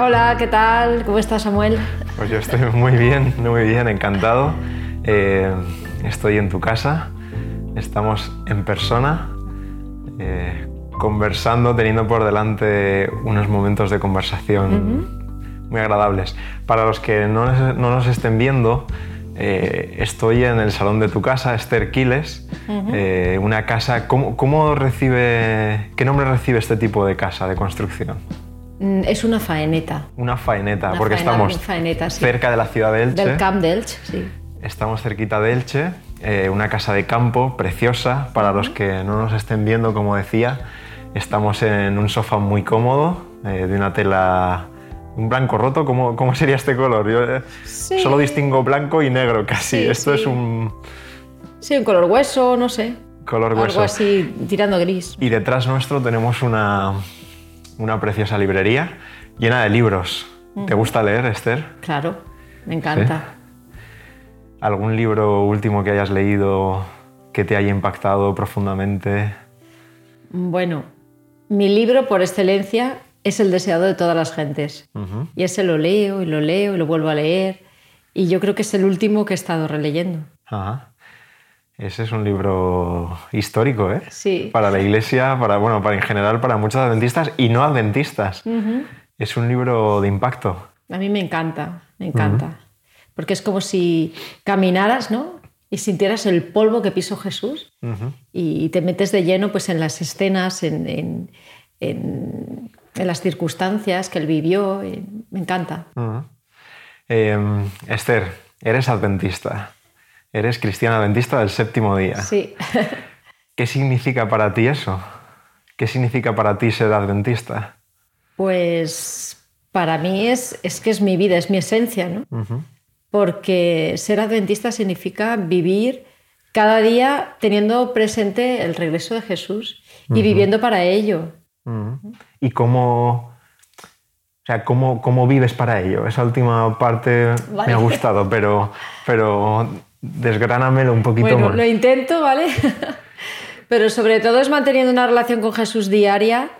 Hola ¿qué tal? ¿Cómo estás, Samuel? Pues yo estoy muy bien, muy bien, encantado. Eh, estoy en tu casa, estamos en persona, eh, conversando, teniendo por delante unos momentos de conversación muy agradables. Para los que no, nos- no nos estén viendo, eh, estoy en el salón de tu casa, Esther Quiles, eh, una casa, ¿cómo, cómo recibe, ¿qué nombre recibe este tipo de casa, de construcción? Mm, Es una faeneta. Una faeneta, Una porque faena- estamos faeneta, sí. cerca de la ciudad de Elche. Del Camp d'Elx, sí. Estamos cerquita de Elche, eh, una casa de campo preciosa. Para los que no nos estén viendo, como decía, estamos en un sofá muy cómodo, eh, de una tela, un blanco roto. ¿Cómo, cómo sería este color? Yo eh, Sí. solo distingo blanco y negro casi. Sí, Esto sí. es un Sí, un color hueso, no sé. color Algo hueso. así, tirando gris. Y detrás nuestro tenemos una, una preciosa librería llena de libros. ¿Te gusta leer, Esther? Claro, me encanta. ¿Algún libro último que hayas leído que te haya impactado profundamente? Bueno, mi libro por excelencia es El deseado de todas las gentes. Y ese lo leo y lo leo y lo vuelvo a leer. Y yo creo que es el último que he estado releyendo. Ajá. Ese es un libro histórico, ¿eh? Sí. Para la iglesia, para, bueno, para en general, para muchos adventistas y no adventistas. Es un libro de impacto. A mí me encanta, me encanta. Porque es como si caminaras, ¿no? Y sintieras el polvo que pisó Jesús y te metes de lleno pues, en las escenas, en, en- en- en las circunstancias que él vivió. me encanta. Eh, Esther, eres adventista. Eres cristiana adventista del séptimo día. Sí. ¿Qué significa para ti eso? ¿Qué significa para ti ser adventista? Pues para mí es, es que es mi vida, es mi esencia, ¿no? Porque ser adventista significa vivir cada día teniendo presente el regreso de Jesús y viviendo para ello. ¿Y cómo, o sea, cómo, cómo vives para ello? Esa última parte me ha gustado, pero, pero desgránamelo un poquito Bueno, más. lo intento, ¿vale? Pero sobre todo es manteniendo una relación con Jesús diaria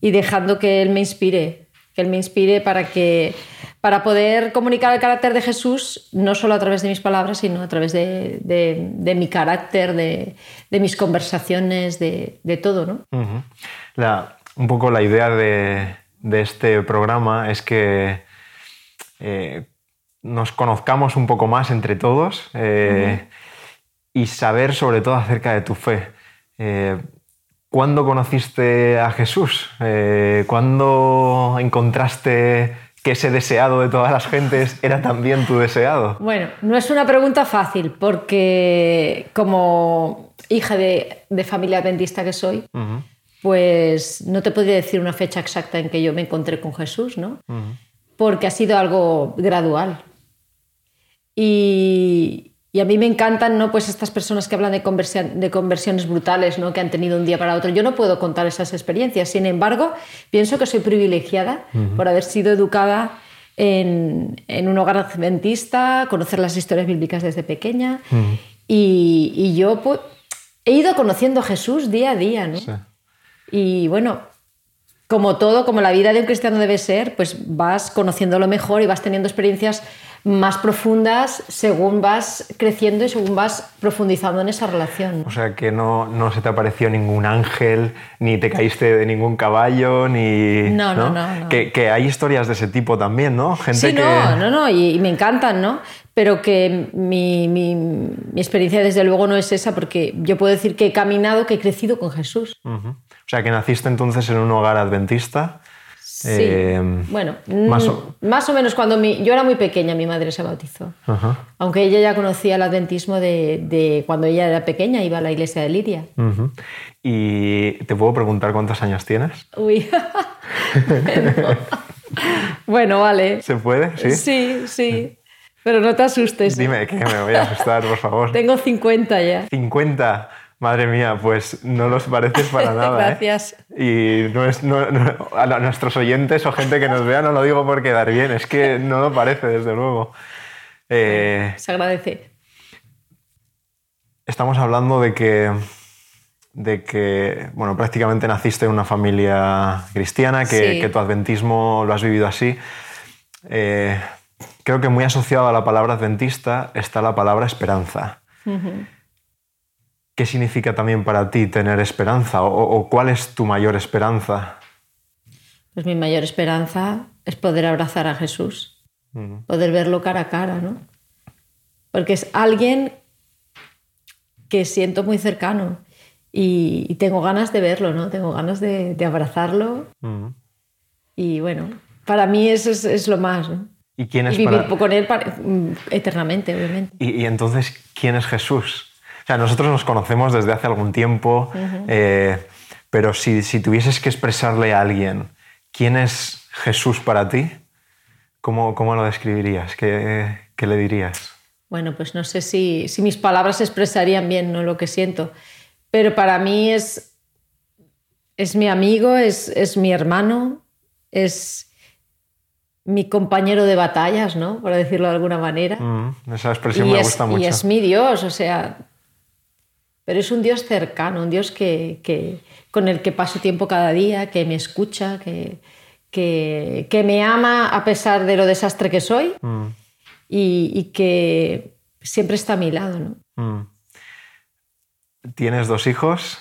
y dejando que Él me inspire, que Él me inspire para que para poder comunicar el carácter de Jesús no solo a través de mis palabras, sino a través de, de- de mi carácter, de, de mis conversaciones, de, de todo, ¿no? La- un poco la idea de, de este programa es que eh, nos conozcamos un poco más entre todos eh, y saber sobre todo acerca de tu fe. Eh, ¿Cuándo conociste a Jesús? Eh, ¿Cuándo encontraste que ese deseado de todas las gentes era también tu deseado? Bueno, no es una pregunta fácil porque como hija de, de familia adventista que soy, pues no te podría decir una fecha exacta en que yo me encontré con Jesús, ¿no? Porque ha sido algo gradual. Y, y a mí me encantan, ¿no? Pues estas personas que hablan de, conversia- de conversiones brutales, ¿no? Que han tenido un día para otro. Yo no puedo contar esas experiencias. Sin embargo, pienso que soy privilegiada por haber sido educada en, en un hogar adventista, conocer las historias bíblicas desde pequeña. Y, y yo pues, he ido conociendo a Jesús día a día, ¿no? Sí. Y bueno, como todo, como la vida de un cristiano debe ser, pues vas conociéndolo mejor y vas teniendo experiencias más profundas según vas creciendo y según vas profundizando en esa relación. O sea, que no, no se te apareció ningún ángel, ni te caíste de ningún caballo, ni... No, no, no, no. Que, que hay historias de ese tipo también, ¿no? Gente Sí, que... no, no, no, y, y me encantan, ¿no? Pero que mi, mi- mi experiencia desde luego no es esa, porque yo puedo decir que he caminado, que he crecido con Jesús. Ujú. O sea, que naciste entonces en un hogar adventista. Sí. Eh, bueno, más mm, o- más o menos cuando mi, yo era muy pequeña, mi madre se bautizó. ajá. Aunque ella ya conocía el adventismo de, de cuando ella era pequeña, iba a la iglesia de Lidia. Y te puedo preguntar cuántos años tienes. Uy. bueno. Vale. ¿Se puede? Sí. Sí, sí. Pero no te asustes. Dime que me voy a asustar, por favor. Tengo 50 ya. 50. Madre mía, pues no los pareces para nada. ¿eh? Gracias. Y no es, no- no- a nuestros oyentes o gente que nos vea no lo digo por quedar bien, es que no lo parece, desde luego. Eh, Se agradece. estamos hablando de que, de que, bueno, prácticamente naciste en una familia cristiana, que, Sí. que tu adventismo lo has vivido así. Eh, creo que muy asociado a la palabra adventista está la palabra esperanza. ¿Qué significa también para ti tener esperanza? ¿O, o cuál es tu mayor esperanza? Pues mi mayor esperanza es poder abrazar a Jesús, poder verlo cara a cara, ¿no? Porque es alguien que siento muy cercano y, y tengo ganas de verlo, ¿no? Tengo ganas de, de abrazarlo y bueno, para mí eso es, es lo más, ¿no? ¿Y quién Y es vivir para- con él para- eternamente, obviamente. Y, y entonces, ¿quién es Jesús? O sea, nosotros nos conocemos desde hace algún tiempo, eh, pero si, si tuvieses que expresarle a alguien, ¿quién es Jesús para ti? ¿Cómo, cómo lo describirías? ¿Qué, qué le dirías? Bueno, pues no sé si, si mis palabras expresarían bien ¿no? lo que siento, pero para mí es, es mi amigo, es, es mi hermano, es mi compañero de batallas, ¿no? por decirlo de alguna manera. Mm, esa expresión y, me es, gusta y mucho. es mi Dios, o sea, pero es un Dios cercano, un Dios que, que- con el que paso tiempo cada día, que me escucha, que, que, que me ama a pesar de lo desastre que soy Mm, y, y que siempre está a mi lado. ¿no? mm. Tienes dos hijos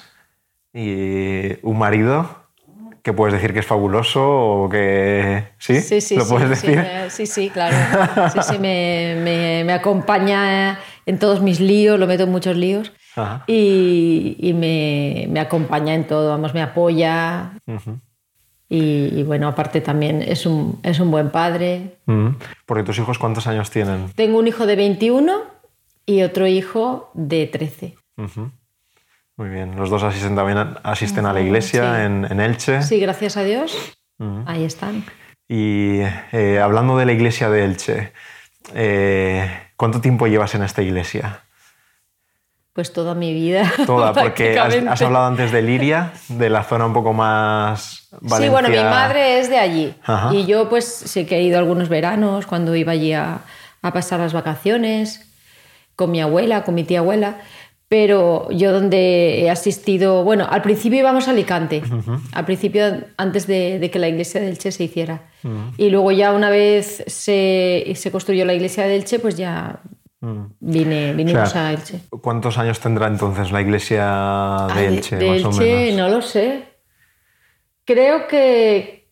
y un marido que puedes decir que es fabuloso o que... ¿Sí? Sí, sí, ¿Lo puedes sí, decir? sí, sí, claro. Sí, sí, me, me- me acompaña en todos mis líos, lo meto en muchos líos. Ajá. Y, y me, me acompaña en todo, vamos, me apoya. Y, y bueno, aparte también es un, es un buen padre. Mm. Porque tus hijos, ¿cuántos años tienen? Tengo un hijo de 21 y otro hijo de 13. Ujú. Muy bien. Los dos asisten también a, asisten a la iglesia Sí. en, en Elche. Sí, gracias a Dios. Ahí están. Y eh, hablando de la iglesia de Elche, eh, ¿cuánto tiempo llevas en esta iglesia? Pues toda mi vida. Toda, porque has, hablado antes de Liria, de la zona un poco más Valencia. Sí, bueno, mi madre es de allí. Ajá. Y yo pues sí que he ido algunos veranos cuando iba allí a, a pasar las vacaciones con mi abuela, con mi tía abuela. Pero yo donde he asistido, bueno, al principio íbamos a Alicante, al principio antes de, de que la iglesia de Elche se hiciera. Y luego ya una vez se, se construyó la iglesia de Elche, pues ya. Vine, vinimos O sea, a Elche. ¿Cuántos años tendrá entonces la iglesia de Ah, Elche, de más o Elche, menos? no lo sé. Creo que.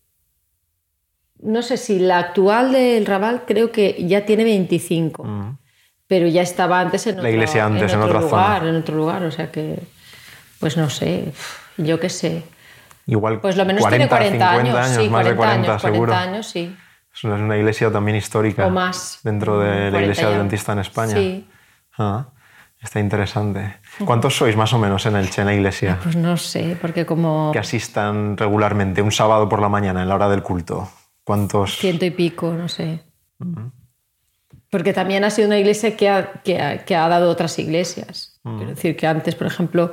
No sé si la actual del Raval creo que ya tiene 25. Mm. Pero ya estaba antes en La otro, iglesia antes, en otro otra lugar, zona. en otro lugar. O sea que. Pues no sé. Yo qué sé. Igual Pues lo menos 40, tiene 40 50 años. sí, más de 40 años, seguro. 40 años, sí. Es una, es iglesia también histórica. O más. Dentro de la 40 iglesia adventista en España. Sí. Ah, está interesante. ¿Cuántos sois más o menos en Elche, en la iglesia? Pues no sé, porque como Que asistan regularmente un sábado por la mañana, en la hora del culto. ¿Cuántos? ciento y pico, no sé. Porque también ha sido una iglesia que ha, que ha- que ha dado otras iglesias. Quiero decir que antes, por ejemplo,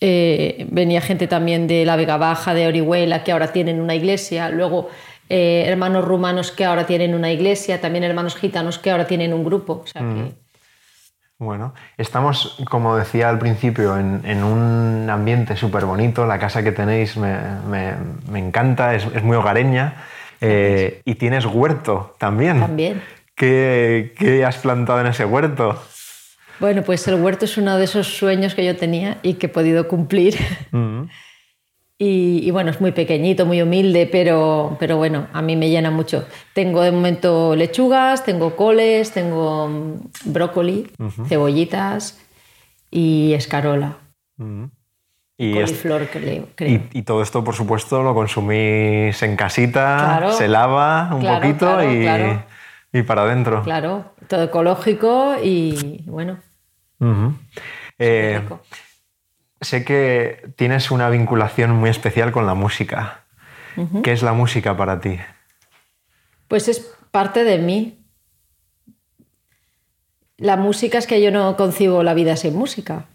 eh, venía gente también de la Vega Baja, de Orihuela, que ahora tienen una iglesia. Luego eh, hermanos rumanos que ahora tienen una iglesia. También hermanos gitanos que ahora tienen un grupo. O sea que- Bueno, estamos, como decía al principio, en, en un ambiente súper bonito. La casa que tenéis me, me- me encanta, es, es muy hogareña. Eh, y tienes huerto también. También. ¿Qué, qué has plantado en ese huerto? Bueno, pues el huerto es uno de esos sueños que yo tenía y que he podido cumplir. Mm, Y, y bueno, es muy pequeñito, muy humilde, pero, pero bueno, a mí me llena mucho. Tengo de momento lechugas, tengo coles, tengo mm, brócoli, cebollitas y escarola. Y, Coliflor, creo. creo. y- y todo esto, por supuesto, lo consumís en casita, Claro. se lava un Claro, poquito claro, y, y para adentro. Claro, todo ecológico y bueno. Eh. Sé que tienes una vinculación muy especial con la música. ¿Qué es la música para ti? Pues es parte de mí. La música es que yo no concibo la vida sin música.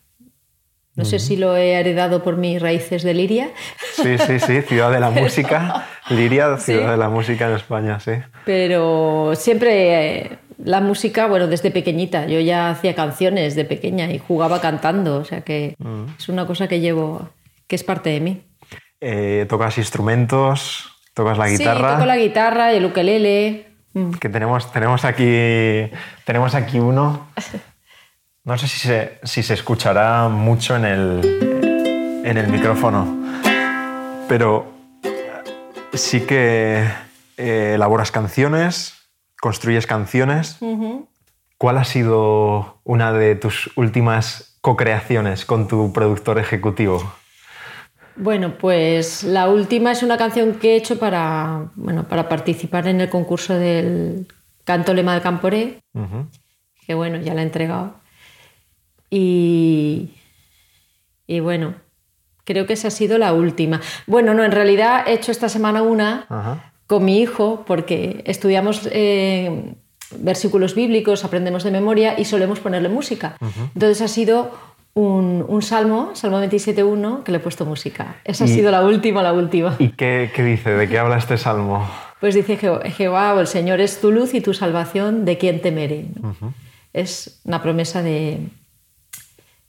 No sé si lo he heredado por mis raíces de Liria, Sí, sí, sí, Ciudad de la Música. Liria, Ciudad Sí. de la Música en España, sí. pero siempre eh, la música, bueno, desde pequeñita. Yo ya hacía canciones de pequeña y jugaba cantando, o sea que es una cosa que llevo que es parte de mí. Eh, ¿Tocas instrumentos? ¿Tocas la guitarra? Sí, toco la guitarra, el ukelele. Mm. Que tenemos, tenemos, aquí, tenemos aquí uno. No sé si se, si se escuchará mucho en el, en el micrófono, pero sí que eh, elaboras canciones, construyes canciones. ¿Cuál ha sido una de tus últimas co-creaciones con tu productor ejecutivo? Bueno, pues la última es una canción que he hecho para, bueno, para participar en el concurso del Canto Lema del Camporé, que bueno, ya la he entregado. Y, y bueno, creo que esa ha sido la última. Bueno, no, en realidad he hecho esta semana una con mi hijo porque estudiamos eh, versículos bíblicos, aprendemos de memoria y solemos ponerle música. Entonces ha sido un, salmo, Salmo 27.1, que le he puesto música. Esa ha sido la última, la última. ¿Y qué, dice? ¿De qué habla este salmo? Pues dice Jehová, el Señor es tu luz y tu salvación, ¿de quién temeré? Es una promesa de,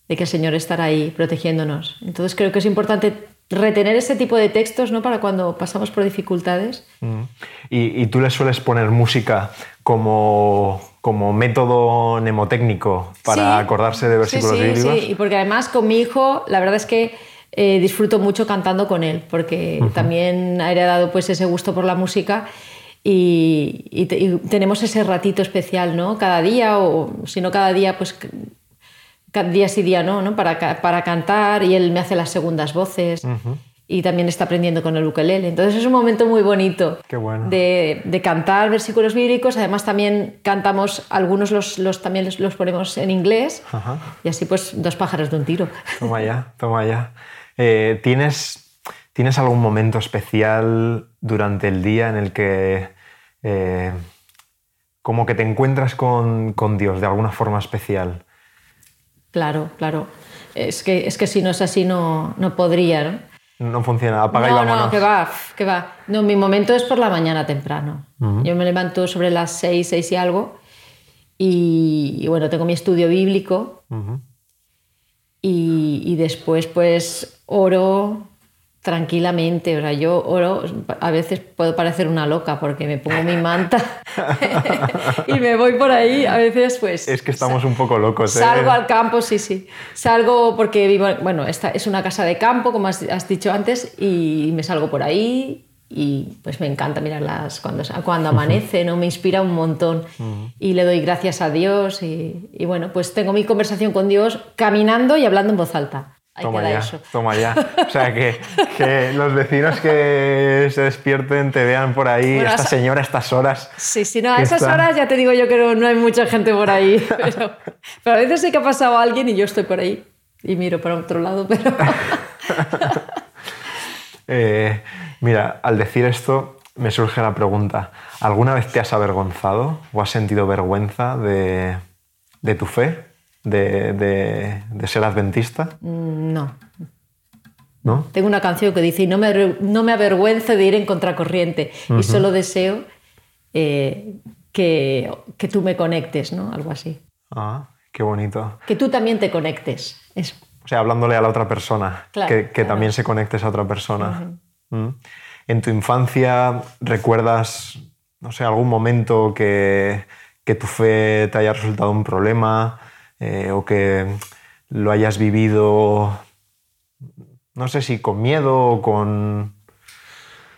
de que el Señor estará ahí protegiéndonos. Entonces creo que es importante retener ese tipo de textos ¿no? para cuando pasamos por dificultades. Mm. ¿Y, tú le sueles poner música como, como método mnemotécnico para acordarse de versículos sí, bíblicos? Sí, y porque además con mi hijo la verdad es que eh, disfruto mucho cantando con él, porque también ha heredado pues, ese gusto por la música. Y, y, tenemos ese ratito especial, ¿no? Cada día, o si no cada día, pues día sí día no, ¿no? Para, para cantar y él me hace las segundas voces. Y también está aprendiendo con el ukelele. Entonces es un momento muy bonito de, de, cantar versículos bíblicos. Además también cantamos, algunos los, los también los, ponemos en inglés. Y así pues dos pájaros de un tiro. Toma ya, toma ya. Eh, ¿tienes, ¿Tienes algún momento especial durante el día en el que... Eh, como que te encuentras con, con Dios de alguna forma especial. Claro, claro. Es que, es que si no es así no, no podría, ¿no? No funciona, apaga y vámonos. No, que va, que va. No, mi momento es por la mañana temprano. Yo me levanto sobre las seis, seis y algo. Y, bueno, tengo mi estudio bíblico. y, y, después pues oro, tranquilamente. O sea, yo oro, a veces puedo parecer una loca porque me pongo mi manta y me voy por ahí. A veces, pues. Es que estamos un poco locos, ¿eh? Salgo al campo, sí, sí. Salgo porque vivo. Bueno, esta es una casa de campo, como has, dicho antes, y me salgo por ahí. Y pues me encanta mirarlas cuando, cuando amanece, ¿no? Me inspira un montón. Y le doy gracias a Dios. Y, y bueno, pues tengo mi conversación con Dios caminando y hablando en voz alta toma ya, toma ya. O sea, que, que, los vecinos que se despierten te vean por ahí, esta señora a estas horas. Sí, sí, no, a esas horas ya te digo yo que no, hay mucha gente por ahí. Pero, pero, a veces sé que ha pasado alguien y yo estoy por ahí y miro para otro lado, pero... eh, mira, al decir esto me surge la pregunta, ¿alguna vez te has avergonzado o has sentido vergüenza de, de tu fe? De, ser adventista? Mm, no. ¿No? Tengo una canción que dice, y no me, no me avergüenzo de ir en contracorriente, y solo deseo eh, que, que, tú me conectes, ¿no? Algo así. Ah, qué bonito. Que tú también te conectes. Eso. O sea, hablándole a la otra persona, que, que también se conectes a otra persona. Mm. En tu infancia, ¿recuerdas, no sé, algún momento que, que tu fe te haya resultado un problema? Eh, o que lo hayas vivido, no sé si con miedo o con...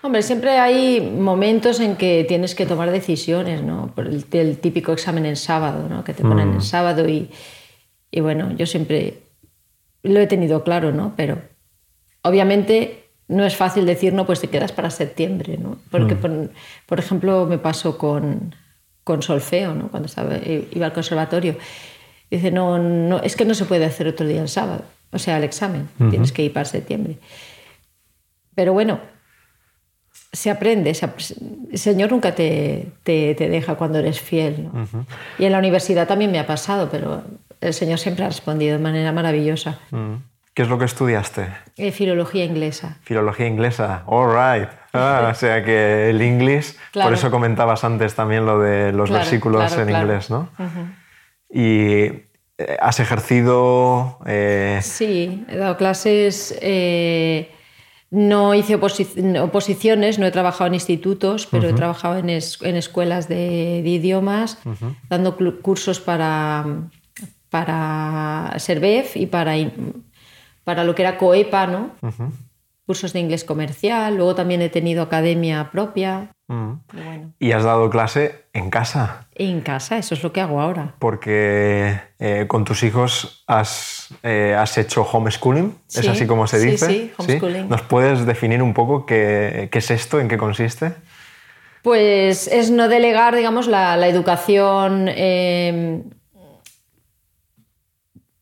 Hombre, siempre hay momentos en que tienes que tomar decisiones, ¿no? Por el, típico examen en sábado, ¿no? Que te ponen en mm. sábado y, y, bueno, yo siempre lo he tenido claro, ¿no? Pero obviamente no es fácil decir, no, pues te quedas para septiembre, ¿no? Porque, mm. por, ejemplo, me pasó con, con solfeo, ¿no? Cuando estaba, iba al conservatorio Dice, no, no, es que no se puede hacer otro día el sábado, o sea, el examen, tienes que ir para septiembre. Pero bueno, se aprende, el Señor nunca te, te, deja cuando eres fiel. Y en la universidad también me ha pasado, pero el Señor siempre ha respondido de manera maravillosa. ¿Qué es lo que estudiaste? Eh, filología inglesa. Filología inglesa, all right. Ah, o sea que el inglés, por eso comentabas antes también lo de los versículos en inglés, ¿no? Y, eh, ¿Has ejercido? Eh? Sí, he dado clases. Eh, no hice oposiciones, no he trabajado en institutos, pero he trabajado en, escuelas de, idiomas, dando cursos para, para SERVEF y para, para lo que era COEPA, ¿no? Cursos de inglés comercial, luego también he tenido academia propia. Mm. ¿Y has dado clase en casa? En casa, eso es lo que hago ahora. Porque eh, con tus hijos has, eh, has hecho homeschooling, ¿es así como se dice? Sí, sí, homeschooling. ¿Nos puedes definir un poco qué, qué, es esto, en qué consiste? Pues es no delegar, digamos, la, la educación... Eh,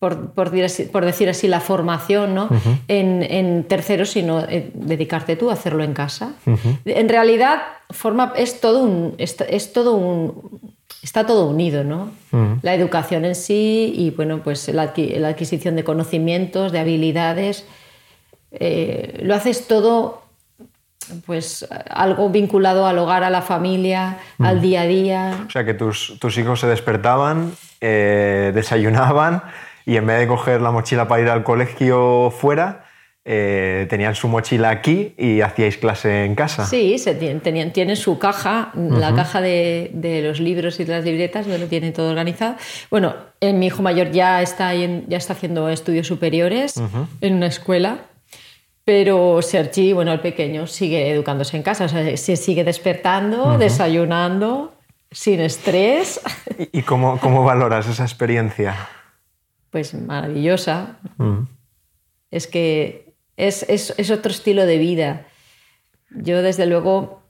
por, por, decir así, la formación ¿no? en, en, terceros, sino eh, dedicarte tú a hacerlo en casa. En realidad, forma, es todo un, es, todo un, está todo unido, ¿no? La educación en sí y bueno, pues la, adquisición de conocimientos, de habilidades. Eh, lo haces todo pues algo vinculado al hogar, a la familia, al día a día. O sea que tus, tus hijos se despertaban, eh, desayunaban y en vez de coger la mochila para ir al colegio fuera, eh, tenían su mochila aquí y hacíais clase en casa. Sí, se tenían, tienen su caja, la caja de, los libros y de las libretas, donde lo tienen todo organizado. Bueno, mi hijo mayor ya está, ya está haciendo estudios superiores en una escuela, pero Sergi, bueno, el pequeño, sigue educándose en casa, o sea, se sigue despertando, desayunando, sin estrés. ¿Y cómo, cómo valoras esa experiencia? Pues maravillosa. Mm. Es que es, es, otro estilo de vida. Yo desde luego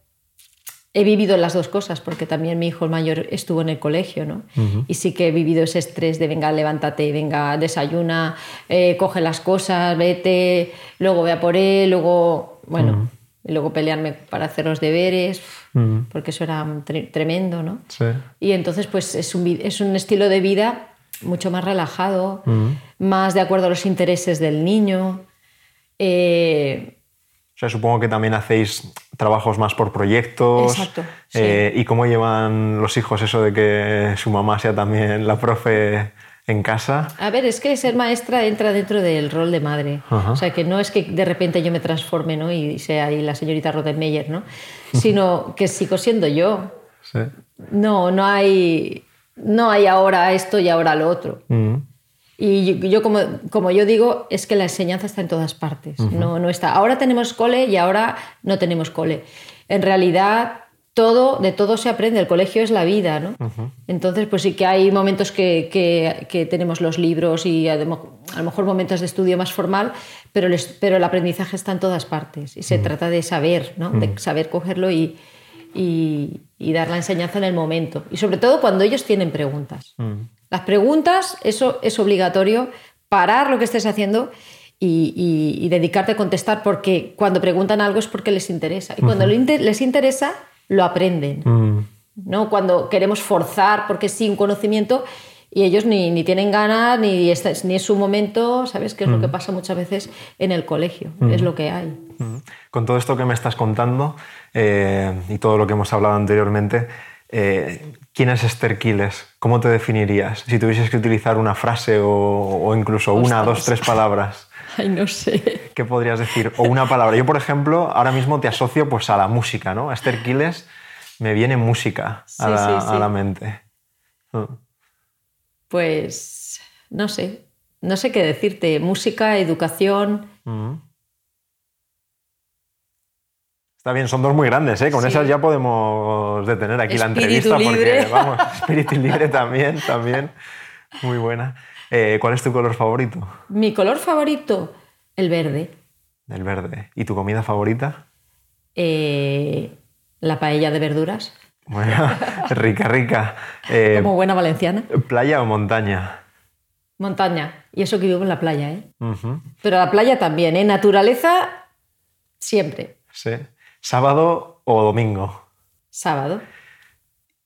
he vivido las dos cosas, porque también mi hijo mayor estuvo en el colegio, ¿no? Y sí que he vivido ese estrés de venga, levántate, venga, desayuna, eh, coge las cosas, vete, luego ve a por él, luego, bueno, y luego pelearme para hacer los deberes, porque eso era tremendo, ¿no? Sí. Y entonces, pues es un, es un estilo de vida mucho más relajado, más de acuerdo a los intereses del niño. Eh, o sea, supongo que también hacéis trabajos más por proyectos. Exacto. Eh, ¿Y cómo llevan los hijos eso de que su mamá sea también la profe en casa? A ver, es que ser maestra entra dentro del rol de madre. O sea, que no es que de repente yo me transforme ¿no? y sea ahí la señorita Rodenmeyer, ¿no? sino que sigo siendo yo. Sí. No, no hay no hay ahora esto y ahora lo otro. Mm. Y yo, como, como, yo digo, es que la enseñanza está en todas partes. no, no está. Ahora tenemos cole y ahora no tenemos cole. En realidad, todo, de todo se aprende. El colegio es la vida, ¿no? Entonces, pues sí que hay momentos que, que, tenemos los libros y a lo mejor momentos de estudio más formal, pero el, pero el aprendizaje está en todas partes. Y se trata de saber, ¿no? De saber cogerlo y, y, dar la enseñanza en el momento. Y sobre todo cuando ellos tienen preguntas. Mm. Las preguntas, eso es obligatorio, parar lo que estés haciendo y, dedicarte a contestar, porque cuando preguntan algo es porque les interesa. Y cuando les interesa, lo aprenden. Mm. ¿no? Cuando queremos forzar, porque sí, un conocimiento, y ellos ni, ni tienen ganas, ni, es, ni es su momento, ¿sabes? Que es lo que mm. pasa muchas veces en el colegio, es lo que hay. Con todo esto que me estás contando, eh, y todo lo que hemos hablado anteriormente, eh, ¿quién es Esther Quiles? ¿Cómo te definirías? Si tuvieses que utilizar una frase o, incluso una, dos, tres palabras. Ay, no sé. ¿Qué podrías decir? O una palabra. Yo, por ejemplo, ahora mismo te asocio pues, a la música, ¿no? A Esther Quiles me viene música a, la, mente. Mm. Pues no sé, no sé qué decirte. Música, educación. Está bien, son dos muy grandes, ¿eh? Con esas ya podemos detener aquí la entrevista porque, vamos, espíritu libre también, también. Muy buena. Eh, ¿Cuál es tu color favorito? Mi color favorito, el verde. El verde. ¿Y tu comida favorita? Eh, la paella de verduras. Bueno, rica, rica. Eh, Como buena valenciana. ¿Playa o montaña? Montaña. Y eso que vivo en la playa, ¿eh? Pero la playa también, ¿eh? Naturaleza, siempre. Sí. ¿Sábado o domingo? Sábado.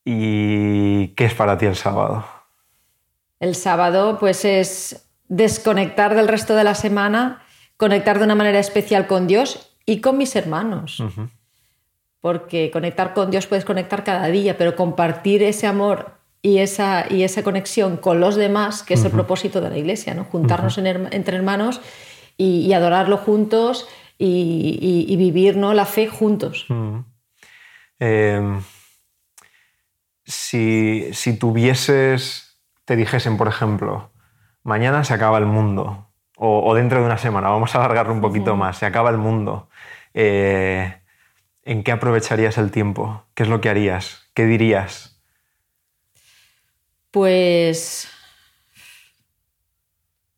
¿Y qué es para ti el sábado? El sábado pues es desconectar del resto de la semana, conectar de una manera especial con Dios y con mis hermanos. Porque conectar con Dios puedes conectar cada día, pero compartir ese amor y esa, y esa conexión con los demás, que es el propósito de la iglesia, ¿no? juntarnos entre hermanos y, adorarlo juntos y, vivir ¿no? la fe juntos. Em, si, si tuvieses, te dijesen, por ejemplo, mañana se acaba el mundo, o, dentro de una semana, vamos a alargarlo un poquito más, se acaba el mundo, eh, ¿en qué aprovecharías el tiempo? ¿Qué es lo que harías? ¿Qué dirías? Pues...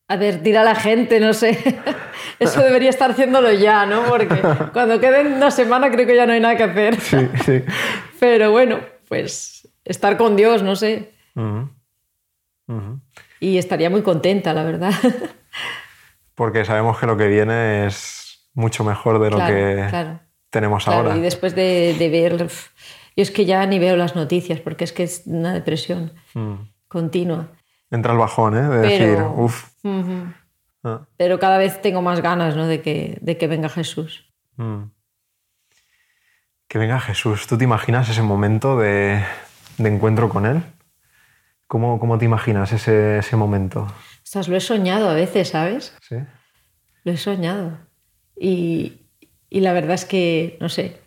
A ver, tira a la gente, no sé. Eso debería estar haciéndolo ya, ¿no? Porque cuando quede una semana creo que ya no hay nada que hacer. Sí, sí. Pero bueno, pues estar con Dios, no sé. Y estaría muy contenta, la verdad. Porque sabemos que lo que viene es mucho mejor de lo que tenemos ahora. Y después de, de ver yo es que ya ni veo las noticias porque es que es una depresión mm. continua. Entra el bajón, ¿eh? De decir, uff. Ah. Pero cada vez tengo más ganas ¿no? de, que, de que venga Jesús. Mm. Que venga Jesús. ¿Tú te imaginas ese momento de, de encuentro con Él? ¿Cómo, ¿Cómo, te imaginas ese, ese momento? Lo he soñado a veces, ¿sabes? Sí. Lo he soñado. Y, y la verdad es que, no sé,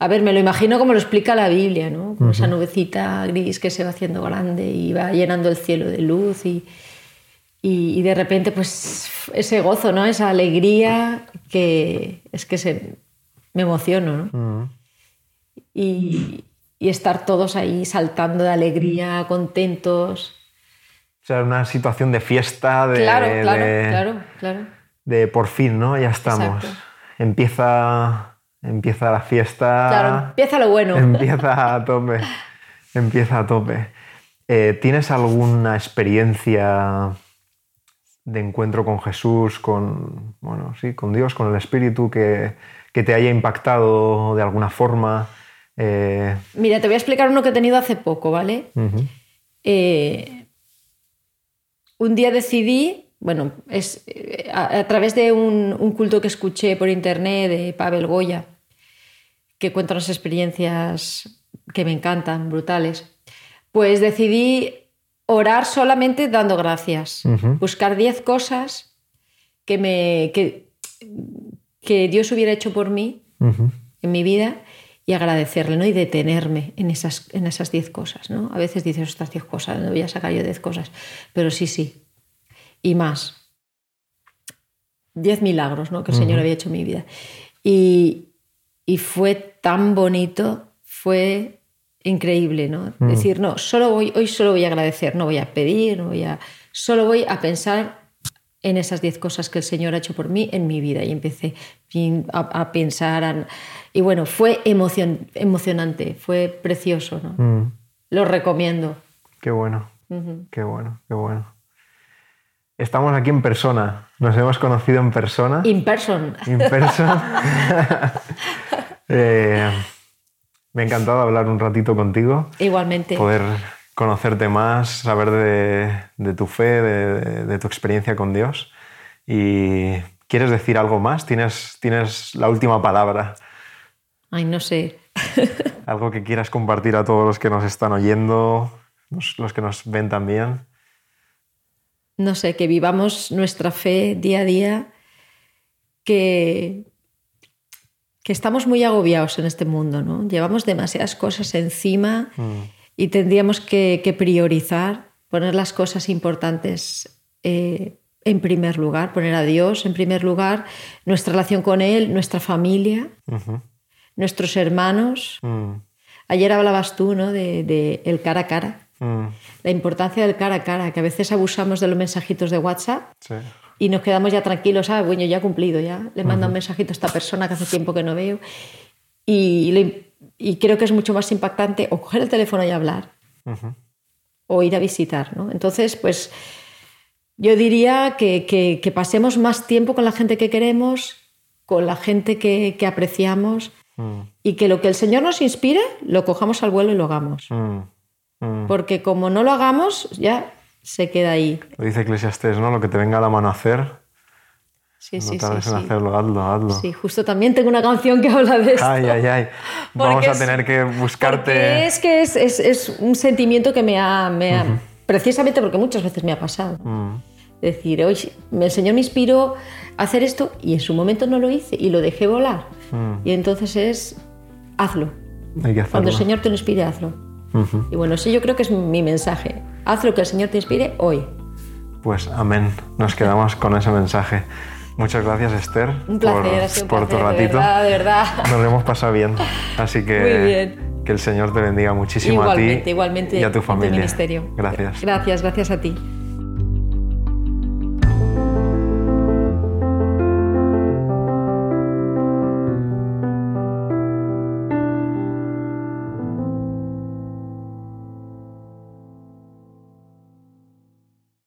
a ver, me lo imagino como lo explica la Biblia, ¿no? Como esa nubecita gris que se va haciendo grande y va llenando el cielo de luz y, y, de repente pues ese gozo, ¿no? Esa alegría que es que se, me emociono, ¿no? y, y, estar todos ahí saltando de alegría, contentos. O sea, una situación de fiesta, de... Claro, claro, claro, claro. De por fin, ¿no? Ya estamos. Empieza Empieza la fiesta. Claro, empieza lo bueno. Empieza a tope. empieza a tope. Eh, ¿Tienes alguna experiencia de encuentro con Jesús, con, bueno, sí, con Dios, con el Espíritu, que, te haya impactado de alguna forma? Eh, Mira, te voy a explicar uno que he tenido hace poco, ¿vale? Eh, un día decidí bueno, es a, través de un, culto que escuché por internet de Pavel Goya, que cuenta unas experiencias que me encantan, brutales, pues decidí orar solamente dando gracias, buscar 10 cosas que, me, que, que, Dios hubiera hecho por mí en mi vida y agradecerle, ¿no? Y detenerme en esas 10 en esas cosas, ¿no? A veces dices, estas 10 cosas, no voy a sacar yo 10 cosas, pero sí, sí, y más. Diez milagros ¿no? que el Señor había hecho en mi vida. Y, fue tan bonito, fue increíble, ¿no? Mm. Decir, no, solo voy, hoy solo voy a agradecer, no voy a pedir, no voy a, solo voy a pensar en esas diez cosas que el Señor ha hecho por mí en mi vida. Y empecé a, pensar, y bueno, fue emocionante, fue precioso, ¿no? Mm. Lo recomiendo. Qué bueno, qué bueno, qué bueno. Estamos aquí en persona. Nos hemos conocido en persona. In person. In person. Eh, me ha encantado hablar un ratito contigo. Igualmente. Poder conocerte más, saber de, tu fe, de, tu experiencia con Dios. Y ¿quieres decir algo más? Tienes, tienes la última palabra. Ay, no sé. algo que quieras compartir a todos los que nos están oyendo, los que nos ven también no sé, que vivamos nuestra fe día a día, que, que estamos muy agobiados en este mundo, ¿no? Llevamos demasiadas cosas encima mm. y tendríamos que, priorizar, poner las cosas importantes eh, en primer lugar, poner a Dios en primer lugar, nuestra relación con Él, nuestra familia, nuestros hermanos. Mm. Ayer hablabas tú, ¿no? De, el cara a cara. Mm. La importancia del cara a cara, que a veces abusamos de los mensajitos de WhatsApp y nos quedamos ya tranquilos, ah, bueno, ya he cumplido, ya le mando un mensajito a esta persona que hace tiempo que no veo. Y, y creo que es mucho más impactante o coger el teléfono y hablar o ir a visitar. ¿no? Entonces, pues yo diría que, que, pasemos más tiempo con la gente que queremos, con la gente que, que apreciamos mm. y que lo que el Señor nos inspire lo cojamos al vuelo y lo hagamos. Mm. Mm. Porque como no lo hagamos, ya se queda ahí. Lo dice Eclesiastes, ¿no? Lo que te venga a la mano hacer, Sí, no sí, sí, en sí. hacerlo, hazlo, hazlo. Sí, justo también tengo una canción que habla de esto. Ay, ay, ay. Vamos a es- tener que buscarte. es que es, es- es un sentimiento que me ha, me ha- precisamente porque muchas veces me ha pasado. Mm, Es decir, hoy el Señor me inspiró a hacer esto y en su momento no lo hice y lo dejé volar. mm, Y entonces es, hazlo. hay que hacerlo. Cuando el Señor te lo inspire, hazlo. Y bueno, ese yo creo que es mi mensaje. Haz lo que el Señor te inspire hoy. Pues amén. Nos quedamos con ese mensaje. Muchas gracias, Esther, Un placer, por, ha sido un por tu de ratito. verdad, de verdad. Nos lo hemos pasado bien. Así que Muy bien. que el Señor te bendiga muchísimo igualmente, a ti igualmente y a tu en familia. ministerio. Gracias. Gracias, gracias a ti.